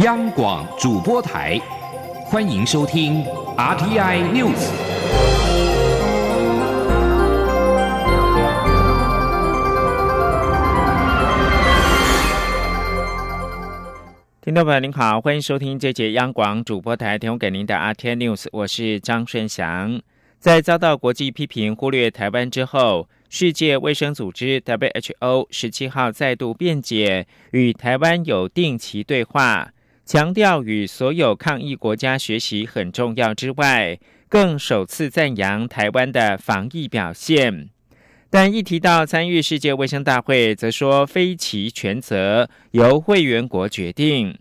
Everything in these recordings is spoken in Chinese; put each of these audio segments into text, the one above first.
央广主播台，欢迎收听 RTI News。听众朋友您好，欢迎收听这节央广主播台提供给您的 RTI News，我是张顺祥。在遭到国际批评忽略台湾之后，世界卫生组织 WHO 十七号再度辩解，与台湾有定期对话。强调与所有抗疫国家学习很重要之外，更首次赞扬台湾的防疫表现。但一提到参与世界卫生大会，则说非其全责，由会员国决定。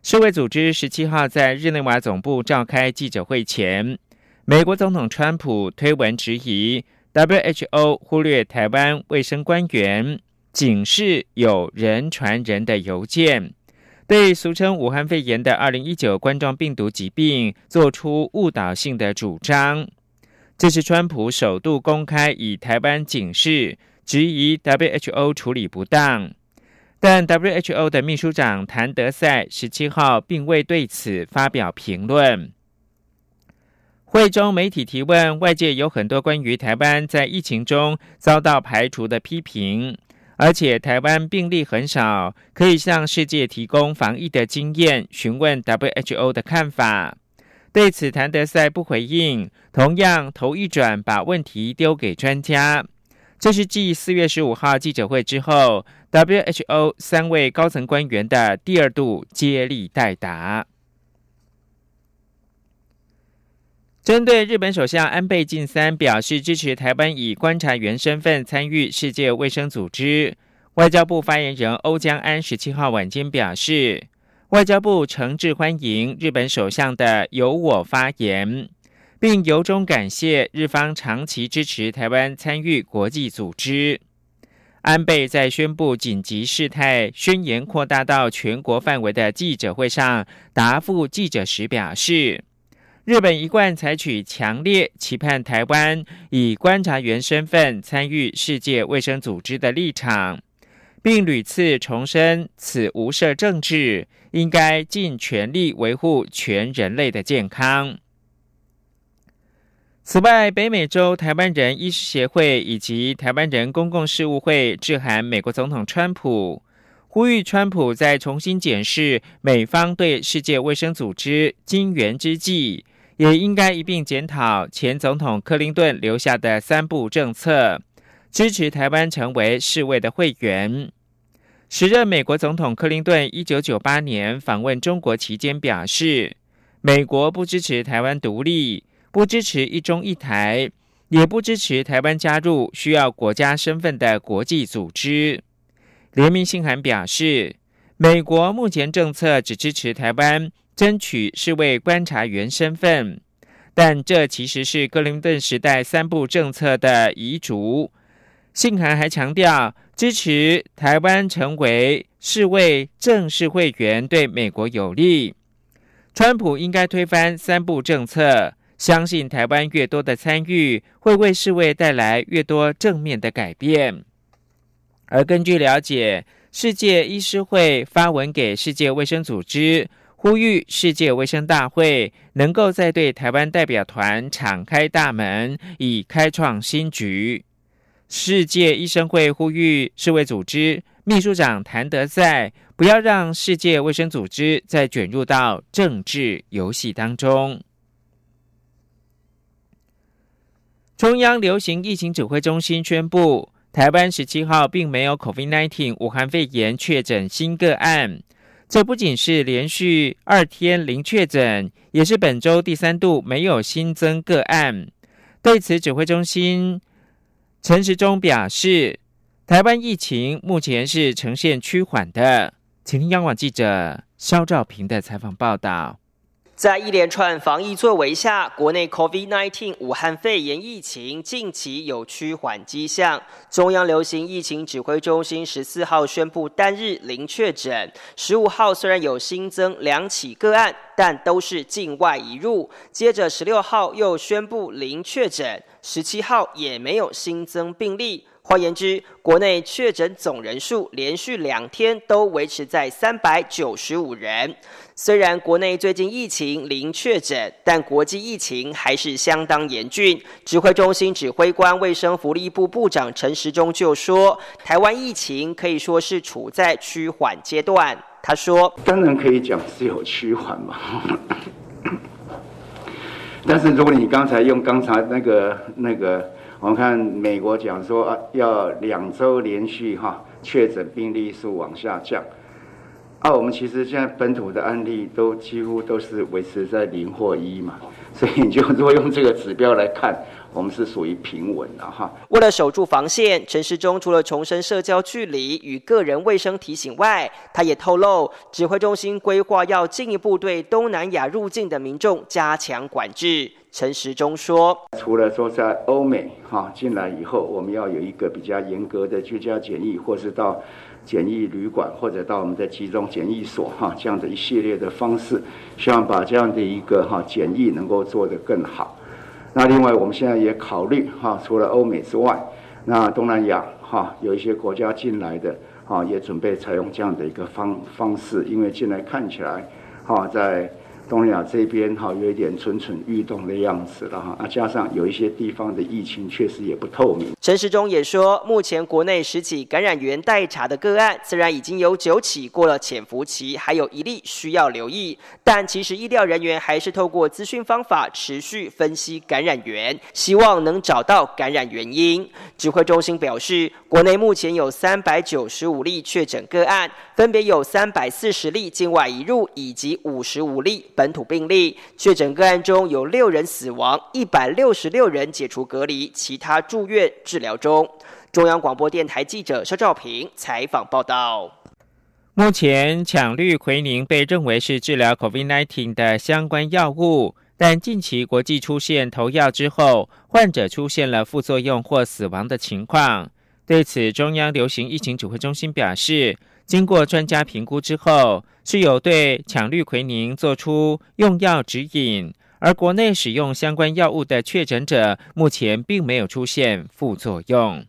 世卫组织十七号在日内瓦总部召开记者会前，美国总统川普推文质疑 WHO 忽略台湾卫生官员，警示有人传人的邮件。对俗称武汉肺炎的二零一九冠状病毒疾病做出误导性的主张，这是川普首度公开以台湾警示，质疑 WHO 处理不当。但 WHO 的秘书长谭德赛十七号并未对此发表评论。会中媒体提问，外界有很多关于台湾在疫情中遭到排除的批评。而且台湾病例很少，可以向世界提供防疫的经验。询问 WHO 的看法，对此谭德赛不回应，同样头一转把问题丢给专家。这是继四月十五号记者会之后，WHO 三位高层官员的第二度接力代答。针对日本首相安倍晋三表示支持台湾以观察员身份参与世界卫生组织，外交部发言人欧江安十七号晚间表示，外交部诚挚欢迎日本首相的由我发言，并由衷感谢日方长期支持台湾参与国际组织。安倍在宣布紧急事态宣言扩大到全国范围的记者会上答复记者时表示。日本一贯采取强烈期盼台湾以观察员身份参与世界卫生组织的立场，并屡次重申此无涉政治，应该尽全力维护全人类的健康。此外，北美洲台湾人医师协会以及台湾人公共事务会致函美国总统川普，呼吁川普在重新检视美方对世界卫生组织金援之际。也应该一并检讨前总统克林顿留下的三部政策，支持台湾成为世卫的会员。时任美国总统克林顿一九九八年访问中国期间表示，美国不支持台湾独立，不支持一中一台，也不支持台湾加入需要国家身份的国际组织。联名信函表示，美国目前政策只支持台湾。争取是为观察员身份，但这其实是克林顿时代三部政策的遗嘱。信函还强调，支持台湾成为世卫正式会员对美国有利。川普应该推翻三部政策，相信台湾越多的参与，会为世卫带来越多正面的改变。而根据了解，世界医师会发文给世界卫生组织。呼吁世界卫生大会能够再对台湾代表团敞开大门，以开创新局。世界医生会呼吁世卫组织秘书长谭德赛不要让世界卫生组织再卷入到政治游戏当中。中央流行疫情指挥中心宣布，台湾十七号并没有 COVID-19 武汉肺炎确诊新个案。这不仅是连续二天零确诊，也是本周第三度没有新增个案。对此，指挥中心陈时中表示，台湾疫情目前是呈现趋缓的。请听央广记者肖兆平的采访报道。在一连串防疫作为下，国内 COVID-19 武汉肺炎疫情近期有趋缓迹象。中央流行疫情指挥中心十四号宣布单日零确诊，十五号虽然有新增两起个案，但都是境外移入。接着十六号又宣布零确诊，十七号也没有新增病例。换言之，国内确诊总人数连续两天都维持在三百九十五人。虽然国内最近疫情零确诊，但国际疫情还是相当严峻。指挥中心指挥官、卫生福利部部长陈时中就说，台湾疫情可以说是处在趋缓阶段。他说：“当然可以讲是有趋缓嘛，但是如果你刚才用刚才那个那个。”我们看美国讲说啊，要两周连续哈确诊病例数往下降。啊，我们其实现在本土的案例都几乎都是维持在零或一嘛，所以你就如果用这个指标来看，我们是属于平稳的哈。为了守住防线，陈时中除了重申社交距离与个人卫生提醒外，他也透露指挥中心规划要进一步对东南亚入境的民众加强管制。陈时中说：“除了说在欧美哈进来以后，我们要有一个比较严格的居家检疫，或是到检疫旅馆，或者到我们的集中检疫所哈这样的一系列的方式，希望把这样的一个哈检疫能够做得更好。那另外，我们现在也考虑哈，除了欧美之外，那东南亚哈有一些国家进来的哈，也准备采用这样的一个方方式，因为进来看起来哈在。”东南亚这边哈有一点蠢蠢欲动的样子了哈，那加上有一些地方的疫情确实也不透明。陈时中也说，目前国内十起感染源待查的个案，虽然已经有九起过了潜伏期，还有一例需要留意，但其实医疗人员还是透过资讯方法持续分析感染源，希望能找到感染原因。指挥中心表示，国内目前有三百九十五例确诊个案，分别有三百四十例境外移入，以及五十五例。本土病例确诊个案中有六人死亡，一百六十六人解除隔离，其他住院治疗中。中央广播电台记者肖兆平采访报道。目前，羟氯喹宁被认为是治疗 COVID-19 的相关药物，但近期国际出现投药之后，患者出现了副作用或死亡的情况。对此，中央流行疫情指挥中心表示。经过专家评估之后，是有对羟氯喹宁做出用药指引，而国内使用相关药物的确诊者，目前并没有出现副作用。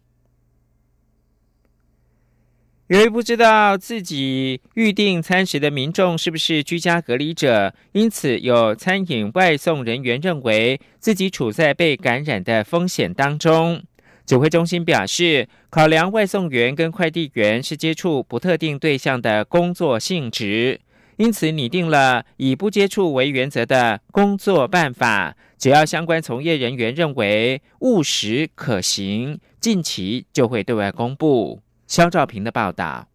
由于不知道自己预定餐食的民众是不是居家隔离者，因此有餐饮外送人员认为自己处在被感染的风险当中。指挥中心表示，考量外送员跟快递员是接触不特定对象的工作性质，因此拟定了以不接触为原则的工作办法。只要相关从业人员认为务实可行，近期就会对外公布。肖兆平的报道。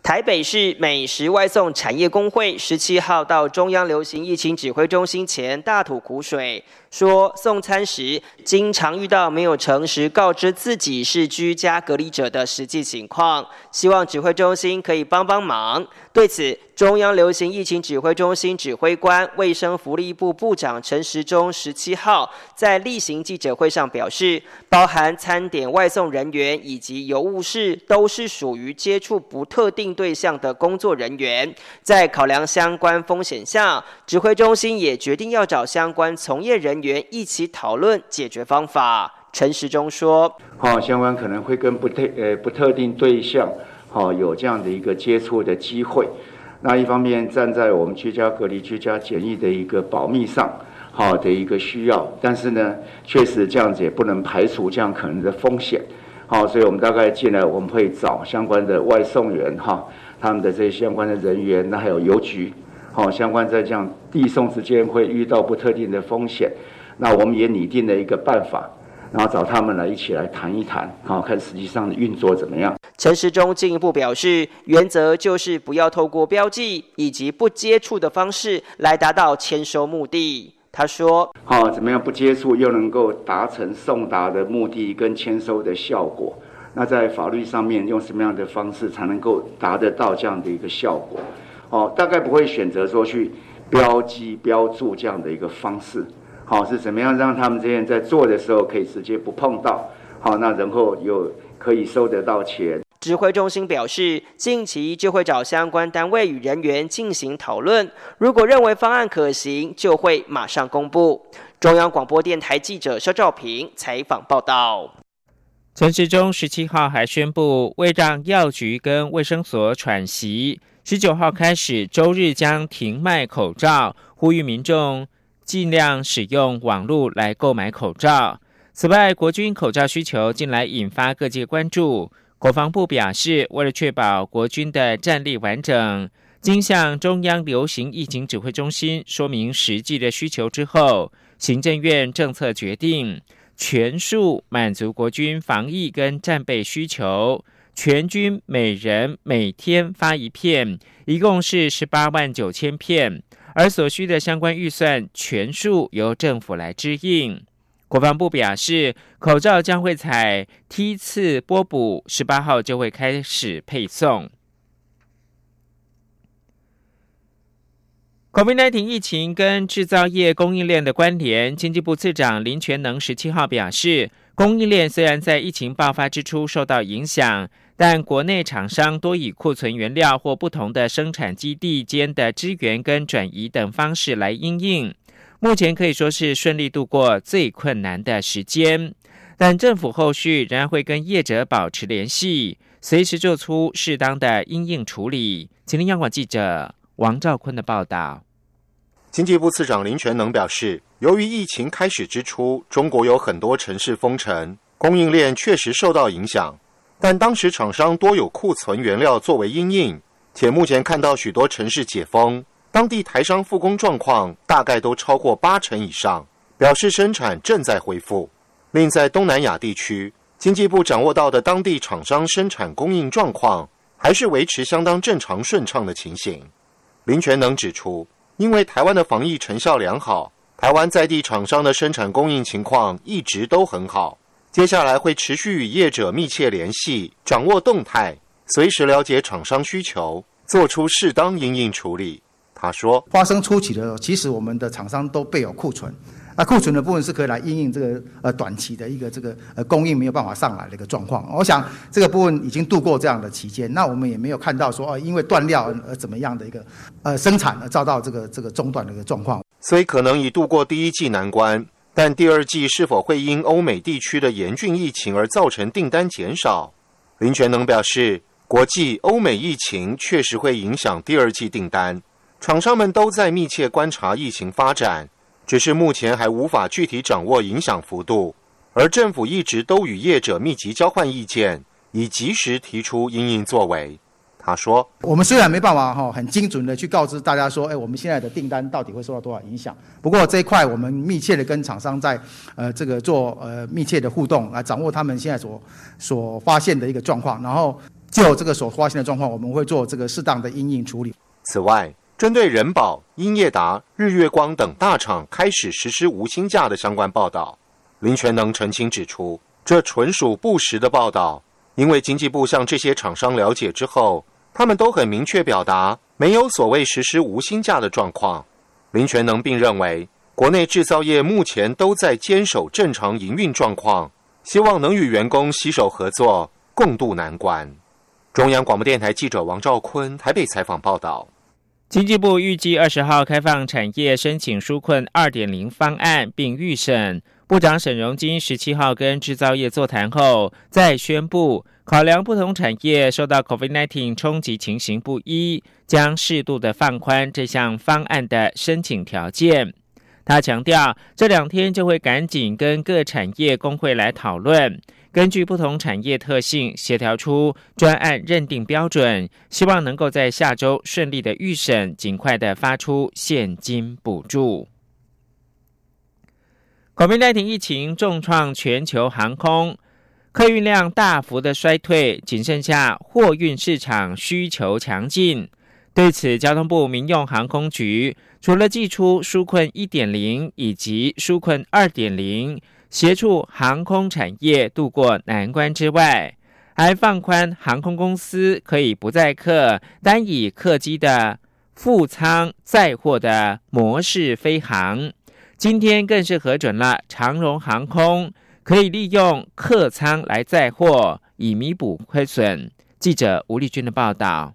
台北市美食外送产业工会十七号到中央流行疫情指挥中心前大吐苦水，说送餐时经常遇到没有诚实告知自己是居家隔离者的实际情况，希望指挥中心可以帮帮忙。对此，中央流行疫情指挥中心指挥官、卫生福利部部长陈时中十七号在例行记者会上表示，包含餐点外送人员以及邮务室都是属于接触不特定对象的工作人员，在考量相关风险下，指挥中心也决定要找相关从业人员一起讨论解决方法。陈时中说：“好，相关可能会跟不特呃不特定对象。”好，有这样的一个接触的机会。那一方面站在我们居家隔离、居家检疫的一个保密上，好的一个需要。但是呢，确实这样子也不能排除这样可能的风险。好，所以我们大概进来，我们会找相关的外送员哈，他们的这些相关的人员，那还有邮局，好，相关在这样递送之间会遇到不特定的风险。那我们也拟定了一个办法。然后找他们来一起来谈一谈，好看实际上的运作怎么样？陈时中进一步表示，原则就是不要透过标记以及不接触的方式来达到签收目的。他说：“好，怎么样不接触又能够达成送达的目的跟签收的效果？那在法律上面用什么样的方式才能够达得到这样的一个效果？哦，大概不会选择说去标记标注这样的一个方式。”好是怎么样让他们这些人在做的时候可以直接不碰到？好，那然后又可以收得到钱。指挥中心表示，近期就会找相关单位与人员进行讨论，如果认为方案可行，就会马上公布。中央广播电台记者肖兆平采访报道。陈时中十七号还宣布，为让药局跟卫生所喘息，十九号开始周日将停卖口罩，呼吁民众尽量使用网络来购买口罩。此外，国军口罩需求近来引发各界关注。国防部表示，为了确保国军的战力完整，经向中央流行疫情指挥中心说明实际的需求之后，行政院政策决定。全数满足国军防疫跟战备需求，全军每人每天发一片，一共是十八万九千片，而所需的相关预算全数由政府来支应。国防部表示，口罩将会采梯次拨补，十八号就会开始配送。COVID-19 疫情跟制造业供应链的关联，经济部次长林全能十七号表示，供应链虽然在疫情爆发之初受到影响，但国内厂商多以库存原料或不同的生产基地间的支援跟转移等方式来应应，目前可以说是顺利度过最困难的时间。但政府后续仍然会跟业者保持联系，随时做出适当的应应处理。请听央广记者王兆坤的报道。经济部次长林全能表示，由于疫情开始之初，中国有很多城市封城，供应链确实受到影响。但当时厂商多有库存原料作为因应，且目前看到许多城市解封，当地台商复工状况大概都超过八成以上，表示生产正在恢复。另在东南亚地区，经济部掌握到的当地厂商生产供应状况，还是维持相当正常顺畅的情形。林全能指出。因为台湾的防疫成效良好，台湾在地厂商的生产供应情况一直都很好。接下来会持续与业者密切联系，掌握动态，随时了解厂商需求，做出适当应应处理。他说：“发生初期的时候，其实我们的厂商都备有库存。”那库存的部分是可以来应应这个呃短期的一个这个呃供应没有办法上来的一个状况。我想这个部分已经度过这样的期间，那我们也没有看到说哦因为断料而怎么样的一个呃生产而遭到这个这个中断的一个状况。所以可能已度过第一季难关，但第二季是否会因欧美地区的严峻疫情而造成订单减少？林全能表示，国际欧美疫情确实会影响第二季订单，厂商们都在密切观察疫情发展。只是目前还无法具体掌握影响幅度，而政府一直都与业者密集交换意见，以及时提出应应作为。他说：“我们虽然没办法哈很精准的去告知大家说，哎，我们现在的订单到底会受到多少影响。不过这一块我们密切的跟厂商在呃这个做呃密切的互动，来掌握他们现在所所发现的一个状况，然后就这个所发现的状况，我们会做这个适当的应应处理。此外。”针对人保、英业达、日月光等大厂开始实施无薪假的相关报道，林全能澄清指出，这纯属不实的报道。因为经济部向这些厂商了解之后，他们都很明确表达没有所谓实施无薪假的状况。林全能并认为，国内制造业目前都在坚守正常营运状况，希望能与员工携手合作，共度难关。中央广播电台记者王兆坤台北采访报道。经济部预计二十号开放产业申请纾困二点零方案，并预审。部长沈荣金十七号跟制造业座谈后，再宣布考量不同产业受到 COVID-19 冲击情形不一，将适度的放宽这项方案的申请条件。他强调，这两天就会赶紧跟各产业工会来讨论。根据不同产业特性，协调出专案认定标准，希望能够在下周顺利的预审，尽快的发出现金补助。COVID-19 疫情重创全球航空，客运量大幅的衰退，仅剩下货运市场需求强劲。对此，交通部民用航空局除了寄出纾困一点零以及纾困二点零。协助航空产业渡过难关之外，还放宽航空公司可以不载客、单以客机的副舱载货的模式飞航。今天更是核准了长荣航空可以利用客舱来载货，以弥补亏损。记者吴丽君的报道。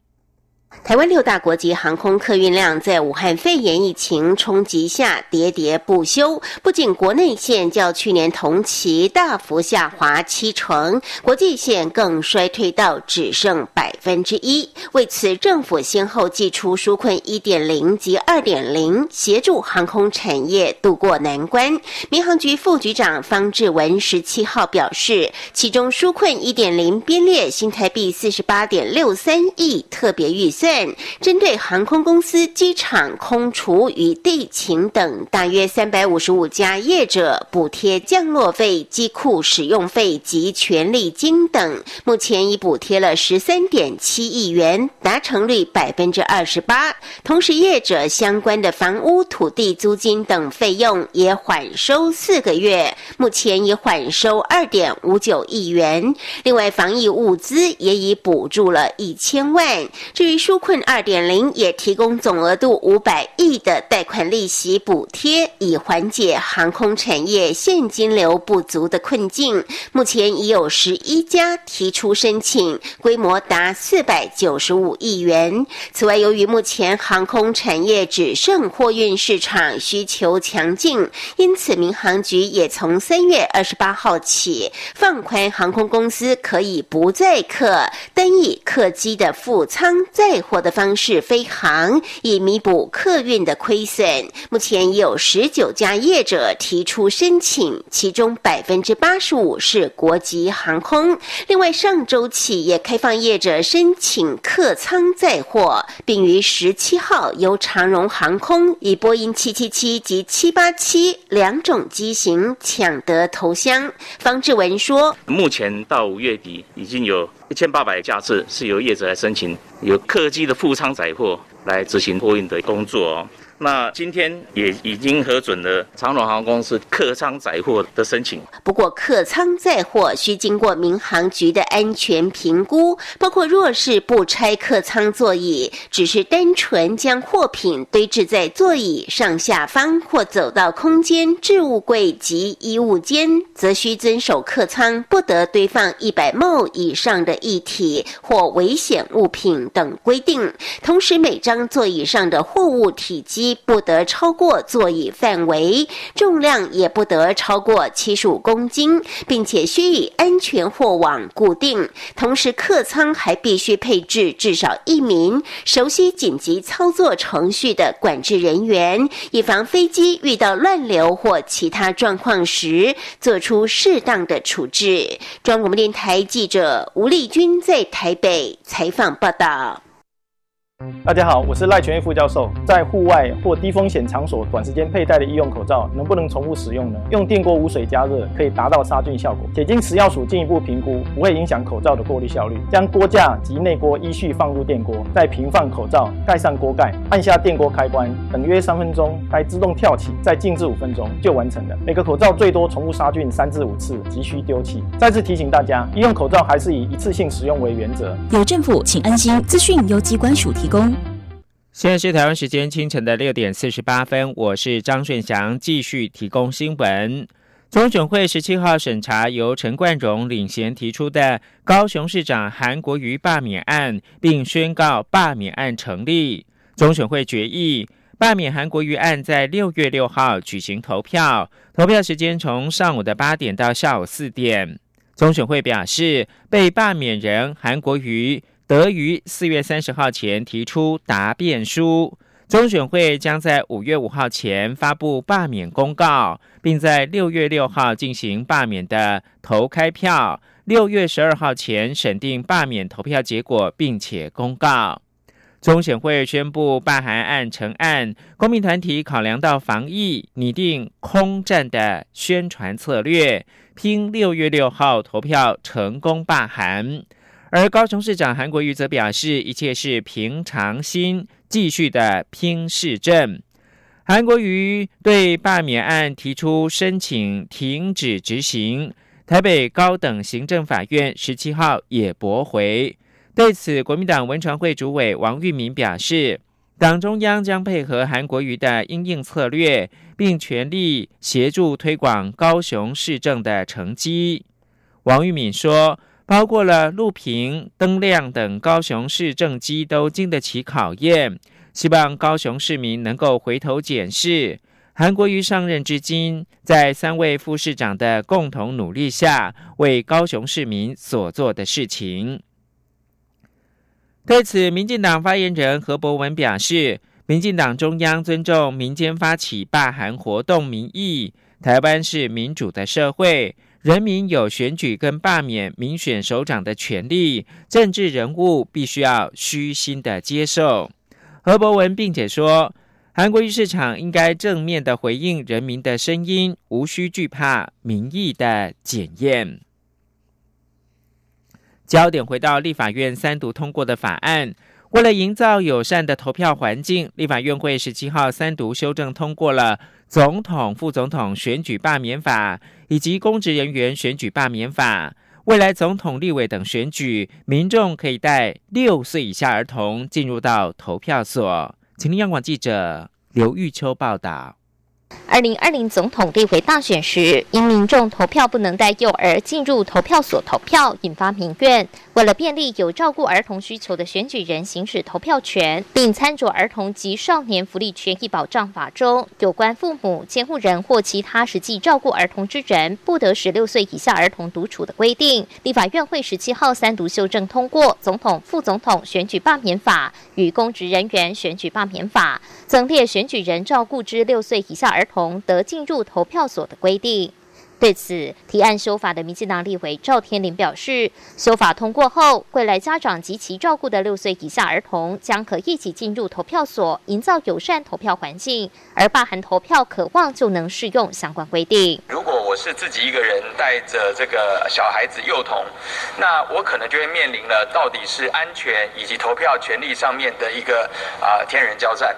台湾六大国际航空客运量在武汉肺炎疫情冲击下喋喋不休，不仅国内线较去年同期大幅下滑七成，国际线更衰退到只剩百分之一。为此，政府先后祭出纾困一点零及二点零，协助航空产业渡过难关。民航局副局长方志文十七号表示，其中纾困一点零编列新台币四十八点六三亿特别预算。针对航空公司、机场、空厨与地勤等大约三百五十五家业者，补贴降落费、机库使用费及权利金等，目前已补贴了十三点七亿元，达成率百分之二十八。同时，业者相关的房屋、土地租金等费用也缓收四个月，目前已缓收二点五九亿元。另外，防疫物资也已补助了一千万。至于纾困二点零也提供总额度五百亿的贷款利息补贴，以缓解航空产业现金流不足的困境。目前已有十一家提出申请，规模达四百九十五亿元。此外，由于目前航空产业只剩货运市场需求强劲，因此民航局也从三月二十八号起放宽航空公司可以不载客，单以客机的副舱载。货的方式飞航，以弥补客运的亏损。目前已有十九家业者提出申请，其中百分之八十五是国籍航空。另外，上周起也开放业者申请客舱载货，并于十七号由长荣航空以波音七七七及七八七两种机型抢得头箱。方志文说：“目前到五月底已经有。”一千八百架次是由业者来申请，由客机的副舱载货来执行货运的工作哦。那今天也已经核准了长荣航空公司客舱载货的申请。不过，客舱载货需经过民航局的安全评估，包括若是不拆客舱座椅，只是单纯将货品堆置在座椅上下方或走到空间置物柜及衣物间，则需遵守客舱不得堆放一百亩以上的液体或危险物品等规定。同时，每张座椅上的货物体积。不得超过座椅范围，重量也不得超过七十五公斤，并且需以安全货网固定。同时，客舱还必须配置至少一名熟悉紧急操作程序的管制人员，以防飞机遇到乱流或其他状况时，做出适当的处置。中央广播电台记者吴丽君在台北采访报道。大家好，我是赖全义副教授。在户外或低风险场所短时间佩戴的医用口罩，能不能重复使用呢？用电锅无水加热可以达到杀菌效果，且经食药署进一步评估，不会影响口罩的过滤效率。将锅架及内锅依序放入电锅，再平放口罩，盖上锅盖，按下电锅开关，等约三分钟，该自动跳起，再静置五分钟就完成了。每个口罩最多重复杀菌三至五次，急需丢弃。再次提醒大家，医用口罩还是以一次性使用为原则。有政府，请安心。资讯由机关署提。现在是台湾时间清晨的六点四十八分，我是张顺祥，继续提供新闻。中选会十七号审查由陈冠荣领衔提出的高雄市长韩国瑜罢免案，并宣告罢免案成立。中选会决议罢免韩国瑜案在六月六号举行投票，投票时间从上午的八点到下午四点。中选会表示，被罢免人韩国瑜。得于四月三十号前提出答辩书，中选会将在五月五号前发布罢免公告，并在六月六号进行罢免的投开票，六月十二号前审定罢免投票结果，并且公告。中选会宣布罢韩案成案，公民团体考量到防疫，拟定空战的宣传策略，拼六月六号投票成功罢韩。而高雄市长韩国瑜则表示，一切是平常心，继续的拼市政。韩国瑜对罢免案提出申请停止执行，台北高等行政法院十七号也驳回。对此，国民党文传会主委王玉明表示，党中央将配合韩国瑜的应应策略，并全力协助推广高雄市政的成绩。王玉敏说。包括了路平、灯亮等高雄市政绩都经得起考验。希望高雄市民能够回头检视韩国瑜上任至今，在三位副市长的共同努力下，为高雄市民所做的事情。对此，民进党发言人何伯文表示，民进党中央尊重民间发起罢韩活动民意，台湾是民主的社会，人民有选举跟罢免民选首长的权利，政治人物必须要虚心的接受。何伯文并且说，韩国瑜市场应该正面的回应人民的声音，无需惧怕民意的检验。焦点回到立法院三读通过的法案，为了营造友善的投票环境，立法院会十七号三读修正通过了总统、副总统选举罢免法以及公职人员选举罢免法。未来总统、立委等选举，民众可以带六岁以下儿童进入到投票所。请听央广记者刘玉秋报道。二零二零总统立委大选时，因民众投票不能带幼儿进入投票所投票，引发民怨。为了便利有照顾儿童需求的选举人行使投票权，并参照《儿童及少年福利权益保障法》中有关父母、监护人或其他实际照顾儿童之人不得十六岁以下儿童独处的规定，立法院会十七号三读修正通过《总统、副总统选举罢免法》与《公职人员选举罢免法》，增列选举人照顾之六岁以下儿儿童得进入投票所的规定。对此提案修法的民进党立委赵天麟表示，修法通过后，未来家长及其照顾的六岁以下儿童将可一起进入投票所，营造友善投票环境。而霸含投票渴望就能适用相关规定。我是自己一个人带着这个小孩子幼童，那我可能就会面临了到底是安全以及投票权利上面的一个啊天人交战。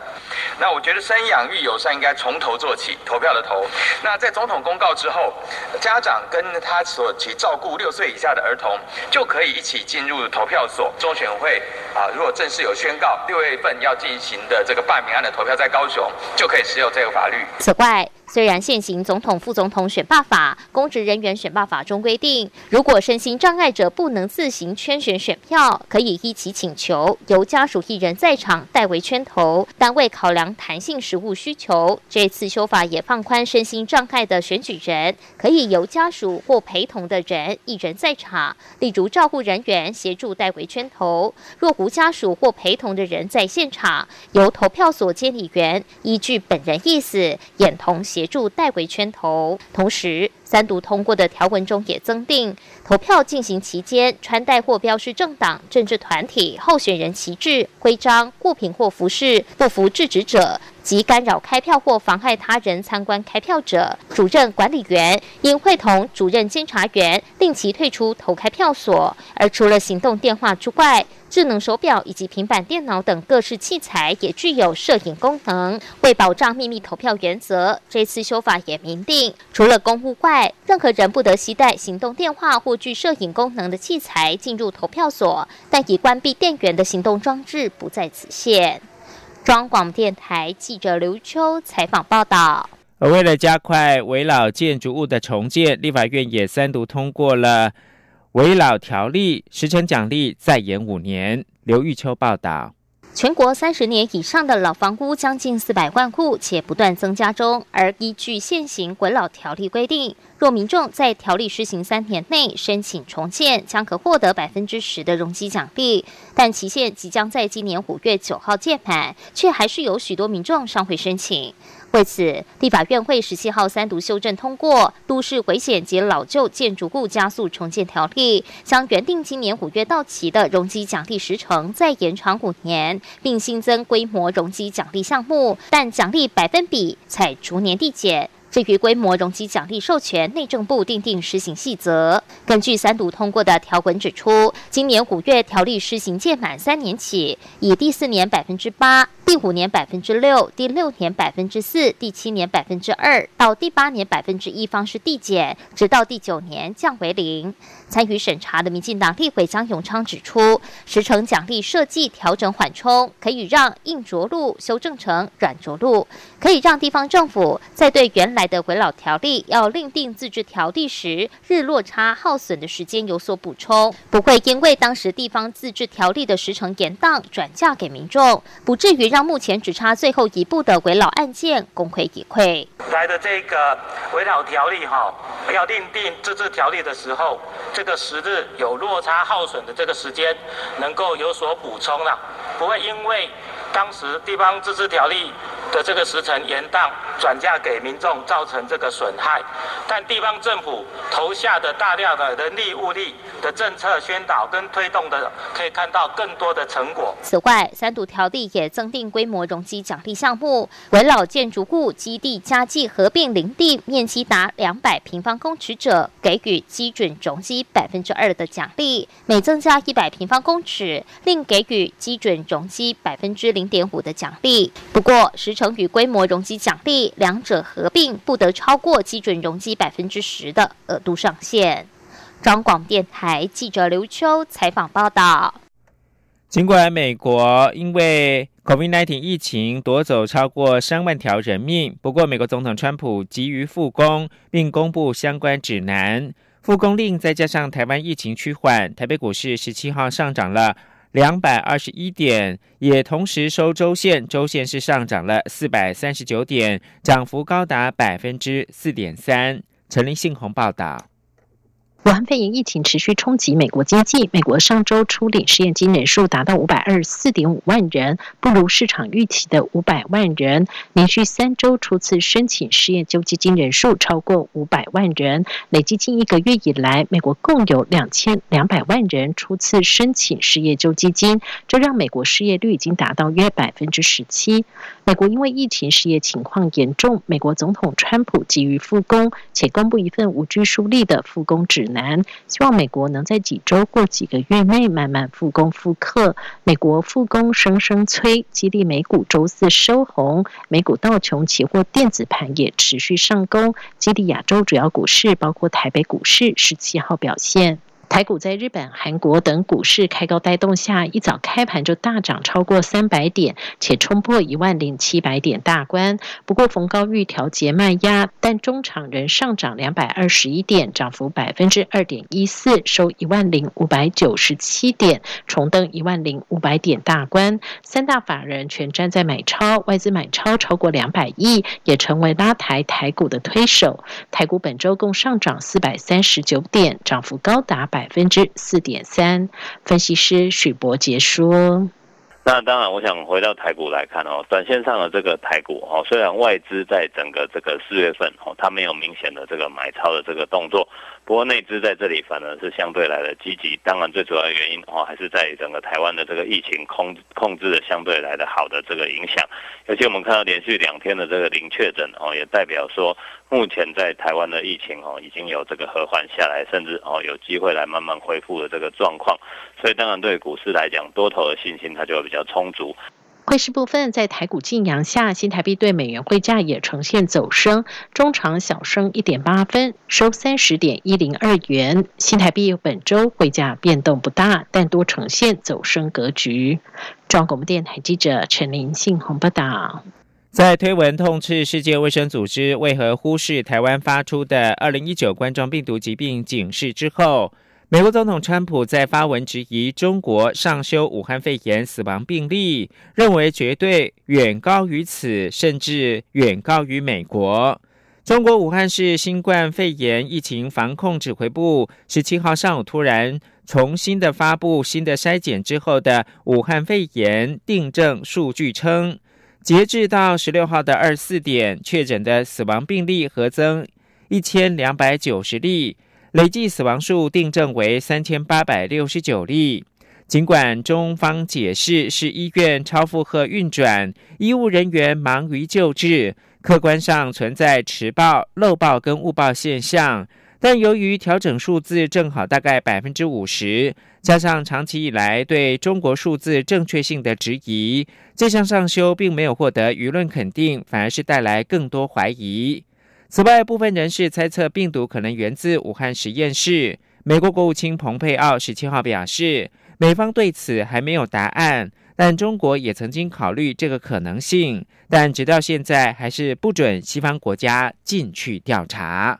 那我觉得生养育友善应该从头做起，投票的投。那在总统公告之后。家长跟他所其照顾六岁以下的儿童，就可以一起进入投票所。中选会啊，如果正式有宣告六月份要进行的这个罢免案的投票在高雄，就可以使用这个法律。此外。虽然现行总统、副总统选罢法、公职人员选罢法中规定，如果身心障碍者不能自行圈选选票，可以依其请求由家属一人在场代为圈投，但为考量弹性实务需求，这次修法也放宽身心障碍的选举人可以由家属或陪同的人一人在场，例如照护人员协助代为圈投。若无家属或陪同的人在现场，由投票所监理员依据本人意思，眼同协。助带回圈头，同时三读通过的条文中也增订，投票进行期间穿戴或标示政党、政治团体候选人旗帜、徽章、物品或服饰不服制止者。及干扰开票或妨害他人参观开票者，主任管理员应会同主任监察员令其退出投开票所。而除了行动电话之外，智能手表以及平板电脑等各式器材也具有摄影功能。为保障秘密投票原则，这次修法也明定，除了公务外，任何人不得携带行动电话或具摄影功能的器材进入投票所，但已关闭电源的行动装置不在此限。中广电台记者刘秋采访报道。而为了加快围老建筑物的重建，立法院也三读通过了围老条例，时程奖励再延五年。刘玉秋报道。全国三十年以上的老房屋将近四百万户，且不断增加中。而依据现行《鬼老条例》规定，若民众在条例施行三年内申请重建，将可获得百分之十的容积奖励。但期限即将在今年五月九号届满，却还是有许多民众尚未申请。为此，立法院会十七号三读修正通过《都市危险及老旧建筑物加速重建条例》，将原定今年五月到期的容积奖励时程再延长五年，并新增规模容积奖励项目，但奖励百分比才逐年递减。至于规模容积奖励授权，内政部订定施行细则。根据三读通过的条文指出，今年五月条例施行届满三年起，以第四年百分之八、第五年百分之六、第六年百分之四、第七年百分之二到第八年百分之一方式递减，直到第九年降为零。参与审查的民进党立委江永昌指出，时程奖励设计调整缓冲，可以让硬着陆修正成软着陆，可以让地方政府在对原来的回老条例要另定自治条例时，日落差耗损的时间有所补充，不会因为当时地方自治条例的时程延宕转嫁给民众，不至于让目前只差最后一步的回老案件功亏一篑。来的这个回老条例哈，要另定自治条例的时候，这个时日有落差耗损的这个时间能够有所补充了，不会因为当时地方自治条例。的这个时辰延宕，转嫁给民众，造成这个损害。但地方政府投下的大量的人力物力的政策宣导跟推动的，可以看到更多的成果。此外，三读条例也增订规模容积奖励项目，为老建筑物基地加计合并林地面积达两百平方公尺者，给予基准容积百分之二的奖励；每增加一百平方公尺，另给予基准容积百分之零点五的奖励。不过，时程。与规模容积奖励两者合并，不得超过基准容积百分之十的额度上限。中广电台记者刘秋采访报道。尽管美国因为 COVID-19 疫情夺走超过三万条人命，不过美国总统川普急于复工，并公布相关指南。复工令再加上台湾疫情趋缓，台北股市十七号上涨了。两百二十一点，也同时收周线，周线是上涨了四百三十九点，涨幅高达百分之四点三。陈林信宏报道。武汉肺炎疫情持续冲击美国经济。美国上周初领失业金人数达到五百二十四点五万人，不如市场预期的五百万人。连续三周初次申请失业救济金人数超过五百万人，累计近一个月以来，美国共有两千两百万人初次申请失业救济金，这让美国失业率已经达到约百分之十七。美国因为疫情失业情况严重，美国总统川普急于复工，且公布一份无拘束力的复工指。难，希望美国能在几周或几个月内慢慢复工复课。美国复工声声催，激励美股周四收红，美股道琼期货电子盘也持续上攻，激励亚洲主要股市，包括台北股市十七号表现。台股在日本、韩国等股市开高带动下，一早开盘就大涨超过三百点，且冲破一万零七百点大关。不过逢高欲调节卖压，但中场仍上涨两百二十一点，涨幅百分之二点一四，收一万零五百九十七点，重登一万零五百点大关。三大法人全站在买超，外资买超超过两百亿，也成为拉抬台股的推手。台股本周共上涨四百三十九点，涨幅高达。百分之四点三，分析师许博杰说：“那当然，我想回到台股来看哦，短线上的这个台股哦，虽然外资在整个这个四月份哦，它没有明显的这个买超的这个动作。”不过内资在这里反而是相对来的积极，当然最主要的原因哦还是在整个台湾的这个疫情控控制的相对来的好的这个影响，而且我们看到连续两天的这个零确诊哦，也代表说目前在台湾的疫情哦已经有这个和缓下来，甚至哦有机会来慢慢恢复的这个状况，所以当然对股市来讲多头的信心它就会比较充足。汇市部分，在台股晋阳下，新台币对美元汇价也呈现走升，中长小升一点八分，收三十点一零二元。新台币本周汇价变动不大，但多呈现走升格局。中央广播电台记者陈林信鸿报道。在推文痛斥世界卫生组织为何忽视台湾发出的二零一九冠状病毒疾病警示之后。美国总统川普在发文质疑中国上修武汉肺炎死亡病例，认为绝对远高于此，甚至远高于美国。中国武汉市新冠肺炎疫情防控指挥部十七号上午突然重新的发布新的筛检之后的武汉肺炎定症数据称，截至到十六号的二四点，确诊的死亡病例合增一千两百九十例。累计死亡数定正为三千八百六十九例。尽管中方解释是医院超负荷运转，医务人员忙于救治，客观上存在迟报、漏报跟误报现象，但由于调整数字正好大概百分之五十，加上长期以来对中国数字正确性的质疑，这项上修并没有获得舆论肯定，反而是带来更多怀疑。此外，部分人士猜测病毒可能源自武汉实验室。美国国务卿蓬佩奥十七号表示，美方对此还没有答案，但中国也曾经考虑这个可能性，但直到现在还是不准西方国家进去调查。